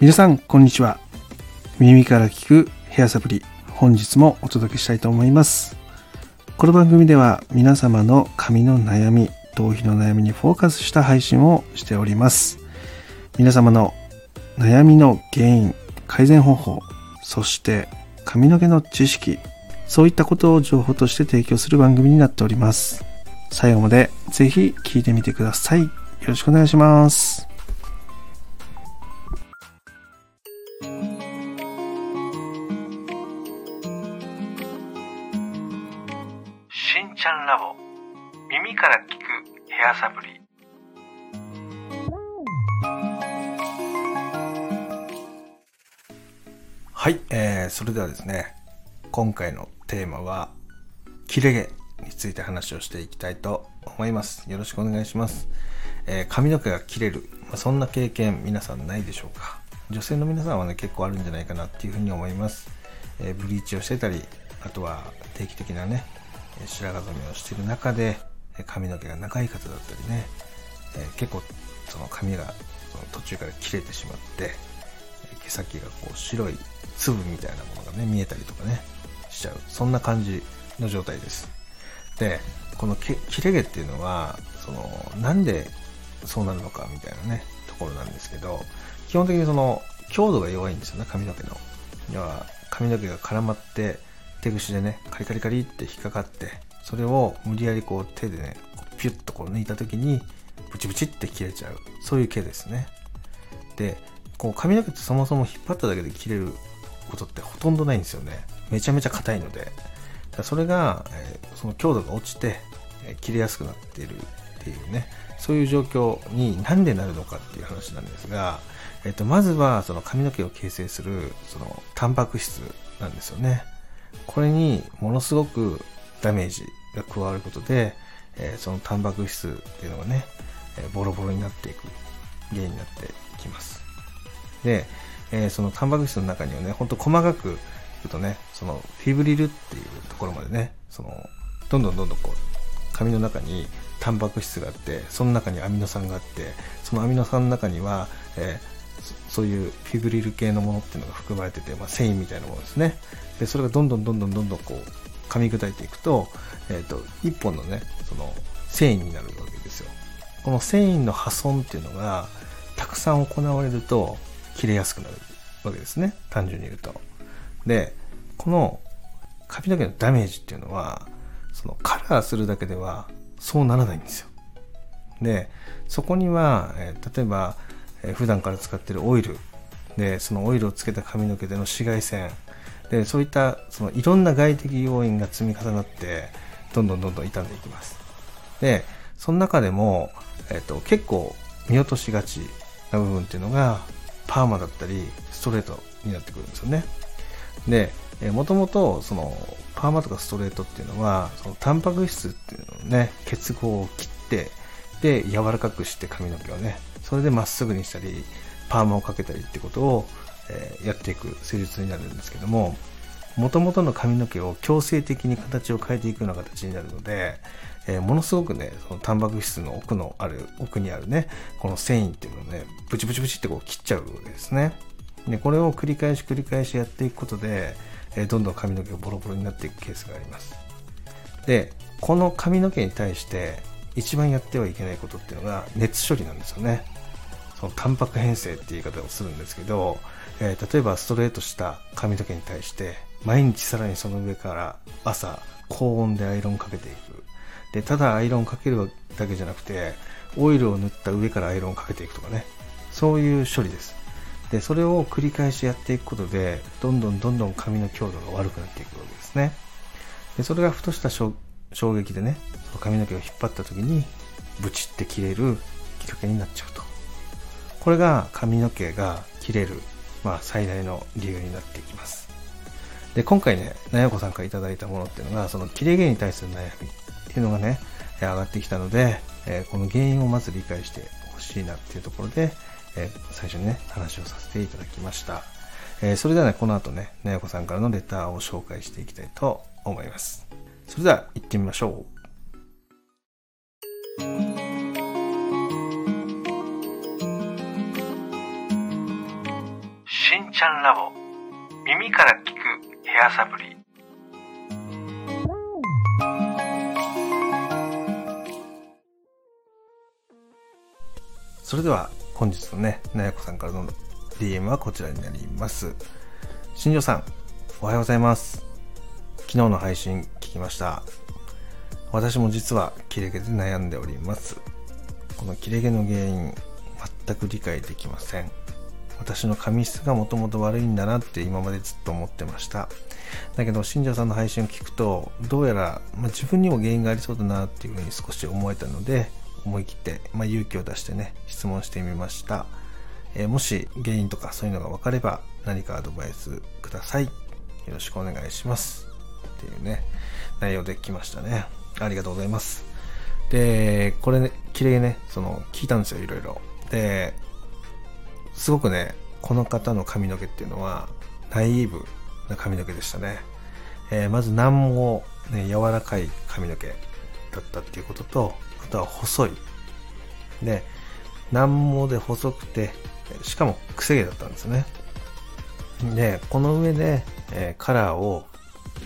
皆さんこんにちは。耳から聞くヘアサプリ本日もお届けしたいと思います。この番組では皆様の髪の悩み頭皮の悩みにフォーカスした配信をしております。皆様の悩みの原因改善方法そして髪の毛の知識そういったことを情報として提供する番組になっております。最後までぜひ聞いてみてください。よろしくお願いします。しんちゃんラボ。耳から聞くヘアサプリ。はい、えー、それではですね今回のテーマは切れ毛について話をしていきたいと思います。よろしくお願いします、えー髪の毛が切れる、まあ、そんな経験皆さんないでしょうか。女性の皆さんはね結構あるんじゃないかなっていうふうに思います、えーブリーチをしてたりあとは定期的なね白髪染めをしている中で髪の毛が長い方だったりね、え結構その髪がその途中から切れてしまって毛先がこう白い粒みたいなものがね見えたりとかねしちゃう。そんな感じの状態です。でこの切れ毛っていうのはそのなんでそうなるのかみたいなねところなんですけど基本的にその強度が弱いんですよね髪の毛の。要は髪の毛が絡まって手ぐしでねカリカリカリって引っかかってそれを無理やりこう手でねピュッとこう抜いた時にブチブチって切れちゃう。そういう毛ですね。でこう髪の毛ってそもそも引っ張っただけで切れることってほとんどないんですよね。めちゃめちゃ硬いので。それが、えーその強度が落ちて、えー切れやすくなっているっていうね。そういう状況になんでなるのかっていう話なんですが、えっとまずはその髪の毛を形成するそのタンパク質なんですよね。これにものすごくダメージが加わることで、えーそのタンパク質っていうのがね、えーボロボロになっていく原因になっていきます。で、えーそのタンパク質の中にはねほんと細かく言うとねそのフィブリルっていうところまでねそのどんどんどんどんこう髪の中にタンパク質があってその中にアミノ酸があってそのアミノ酸の中には、えそういうフィブリル系のものっていうのが含まれてて、まあ、繊維みたいなものですね。でそれがどんどんどんどんどんどんこう噛み砕いていくと,、えー、と一本のねその繊維になるわけですよ。この繊維の破損っていうのがたくさん行われると切れやすくなるわけですね。単純に言うと。でこの髪の毛のダメージっていうのはそのカラーするだけではそうならないんですよ。でそこには、えー例えば、え普段から使ってるオイル。でそのオイルをつけた髪の毛での紫外線。でそういったそのいろんな外的要因が積み重なってどんどんどんどん傷んでいきます。でその中でも、えっと結構見落としがちな部分っていうのがパーマだったりストレートになってくるんですよね。でもともとそのパーマとかストレートっていうのはそのタンパク質っていうのをね結合を切ってで柔らかくして髪の毛をねそれでまっすぐにしたりパーマをかけたりってことを、えーやっていく施術になるんですけどももともとの髪の毛を強制的に形を変えていくような形になるので、えーものすごくねそのタンパク質の奥のある奥にあるねこの繊維っていうのをねブチブチブチってこう切っちゃうわけですね。でこれを繰り返し繰り返しやっていくことで、えーどんどん髪の毛がボロボロになっていくケースがあります。でこの髪の毛に対して一番やってはいけないことっていうのが熱処理なんですよね。そのタンパク変性っていう言い方をするんですけど、えー例えばストレートした髪の毛に対して毎日さらにその上から朝高温でアイロンかけていく。でただアイロンかけるだけじゃなくてオイルを塗った上からアイロンかけていくとかね。そういう処理です。でそれを繰り返しやっていくことでどんどんどんどん髪の強度が悪くなっていくわけですね。でそれがふとした衝撃でね髪の毛を引っ張った時にブチって切れるきっかけになっちゃうと。これが髪の毛が切れる、まあ、最大の理由になっていきます。で今回ねなやこさんからいただいたものっていうのがその切れ毛に対する悩みっていうのがね上がってきたので、えこの原因をまず理解してほしいなっていうところで、え最初にね話をさせていただきました、えそれではねこの後ねなやこさんからのレターを紹介していきたいと思います。それでは行ってみましょう。しんちゃんラボ耳から聞くヘアサプリそれでは本日のね、なやこさんからの DM はこちらになります。新庄さん、おはようございます。昨日の配信聞きました。私も実は切れ毛で悩んでおります。この切れ毛の原因、全く理解できません。私の髪質がもともと悪いんだなって今までずっと思ってました。だけど、新庄さんの配信を聞くと、どうやら、まあ、自分にも原因がありそうだなっていうふうに少し思えたので、思い切って、まあ、勇気を出してね、質問してみました。えーもし原因とかそういうのが分かれば何かアドバイスください。よろしくお願いします。っていうね、内容で来ましたね。ありがとうございます。で、これね、綺麗ね、その、聞いたんですよ、いろいろ。で、すごくね、この方の髪の毛っていうのは、ナイーブな髪の毛でしたね。えーまず何も、ね、柔らかい髪の毛だったっていうことと、あとは細い。で、難毛で細くて、しかも癖毛だったんですね。で、この上で、えーカラーを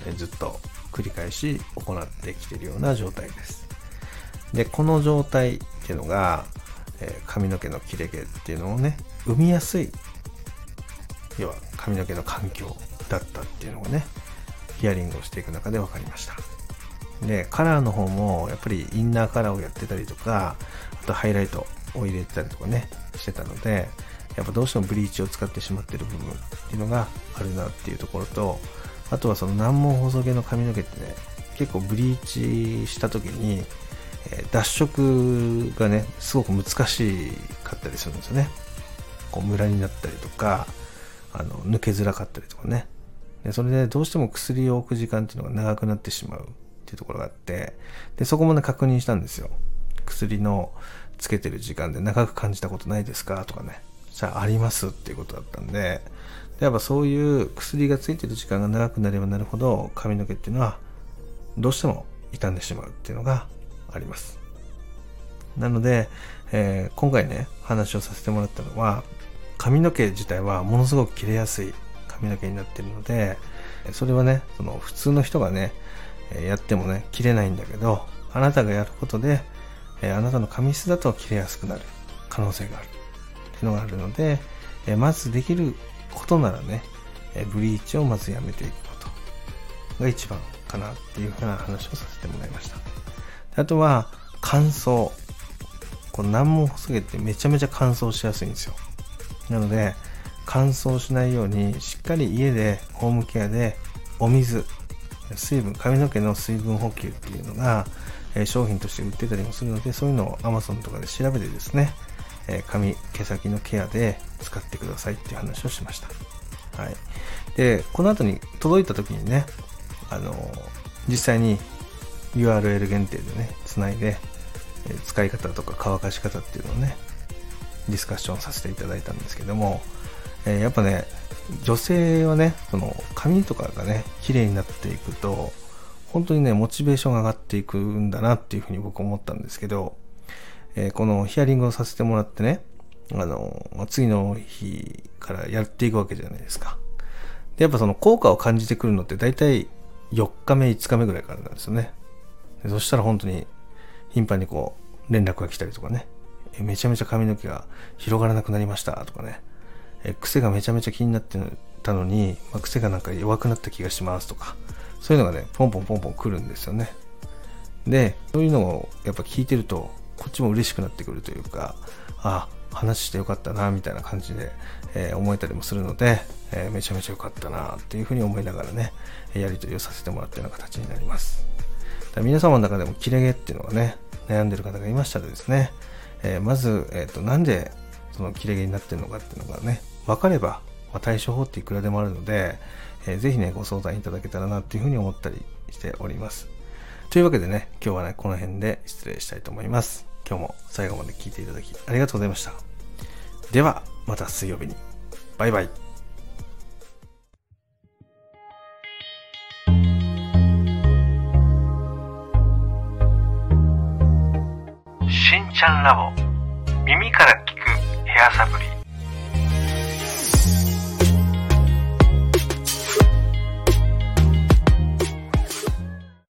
えずっと繰り返し行ってきているような状態です。で、この状態っていうのが、えー髪の毛の切れ毛っていうのをね、生みやすい、要は髪の毛の環境だったっていうのをね、ヒアリングをしていく中で分かりました。で、カラーの方も、やっぱりインナーカラーをやってたりとか、あとハイライトを入れてたりとかね、してたので、やっぱどうしてもブリーチを使ってしまってる部分っていうのがあるなっていうところと、あとはその難問細毛の髪の毛ってね、結構ブリーチした時に、脱色がね、すごく難しかったりするんですよね。こうムラになったりとか、あの、抜けづらかったりとかね。でそれでどうしても薬を置く時間っていうのが長くなってしまうっていうところがあって、で、そこもね、確認したんですよ。薬のつけてる時間で長く感じたことないですかとかね。じゃあ、ありますっていうことだったんで、でやっぱそういう薬がついてる時間が長くなればなるほど、髪の毛っていうのは、どうしても傷んでしまうっていうのがあります。なので、えー今回ね、話をさせてもらったのは、髪の毛自体はものすごく切れやすい髪の毛になってるので、それはね、その普通の人がね、やってもね、切れないんだけど、あなたがやることで、あなたの髪質だと切れやすくなる可能性があるっていうのがあるので、まずできることならね、ブリーチをまずやめていくことが一番かなっていうふうな話をさせてもらいました。あとは、乾燥。この難問細毛ってめちゃめちゃ乾燥しやすいんですよ。なので、乾燥しないように、しっかり家でホームケアでお水、水分、髪の毛の水分補給っていうのが、え商品として売ってたりもするので、そういうのを Amazon とかで調べてですね、え髪、毛先のケアで使ってくださいっていう話をしました。はい。で、この後に届いた時にね、あの実際に URL 限定でね、つないで、え使い方とか乾かし方っていうのをね、ディスカッションさせていただいたんですけども、えーやっぱね、女性はね、その髪とかがね、綺麗になっていくと、本当にね、モチベーションが上がっていくんだなっていうふうに僕思ったんですけど、えーこのヒアリングをさせてもらってね、あの、次の日からやっていくわけじゃないですか。で、やっぱその効果を感じてくるのって大体4日目、5日目ぐらいからなんですよね。そしたら本当に頻繁にこう連絡が来たりとかね、めちゃめちゃ髪の毛が広がらなくなりましたとかね、え癖がめちゃめちゃ気になってたのに、まあ癖がなんか弱くなった気がしますとか、そういうのがね、ポンポンポンポン来るんですよね。で、そういうのをやっぱ聞いてると、こっちも嬉しくなってくるというか、あ、話してよかったな、みたいな感じで、えー思えたりもするので、えーめちゃめちゃよかったな、っていうふうに思いながらね、やり取りをさせてもらったような形になります。皆様の中でも切れ毛っていうのがね、悩んでる方がいましたらですね、えーまず、えっ、と、なんでその切れ毛になってるのかっていうのがね、分かれば、まあ、対処法っていくらでもあるので、えーぜひね、ご相談いただけたらなっていうふうに思ったりしております。というわけでね、今日はね、この辺で失礼したいと思います。今日も最後まで聞いていただきありがとうございました。では、また水曜日に。バイバイ。しんちゃんラボ。耳から聞くヘアサプリ。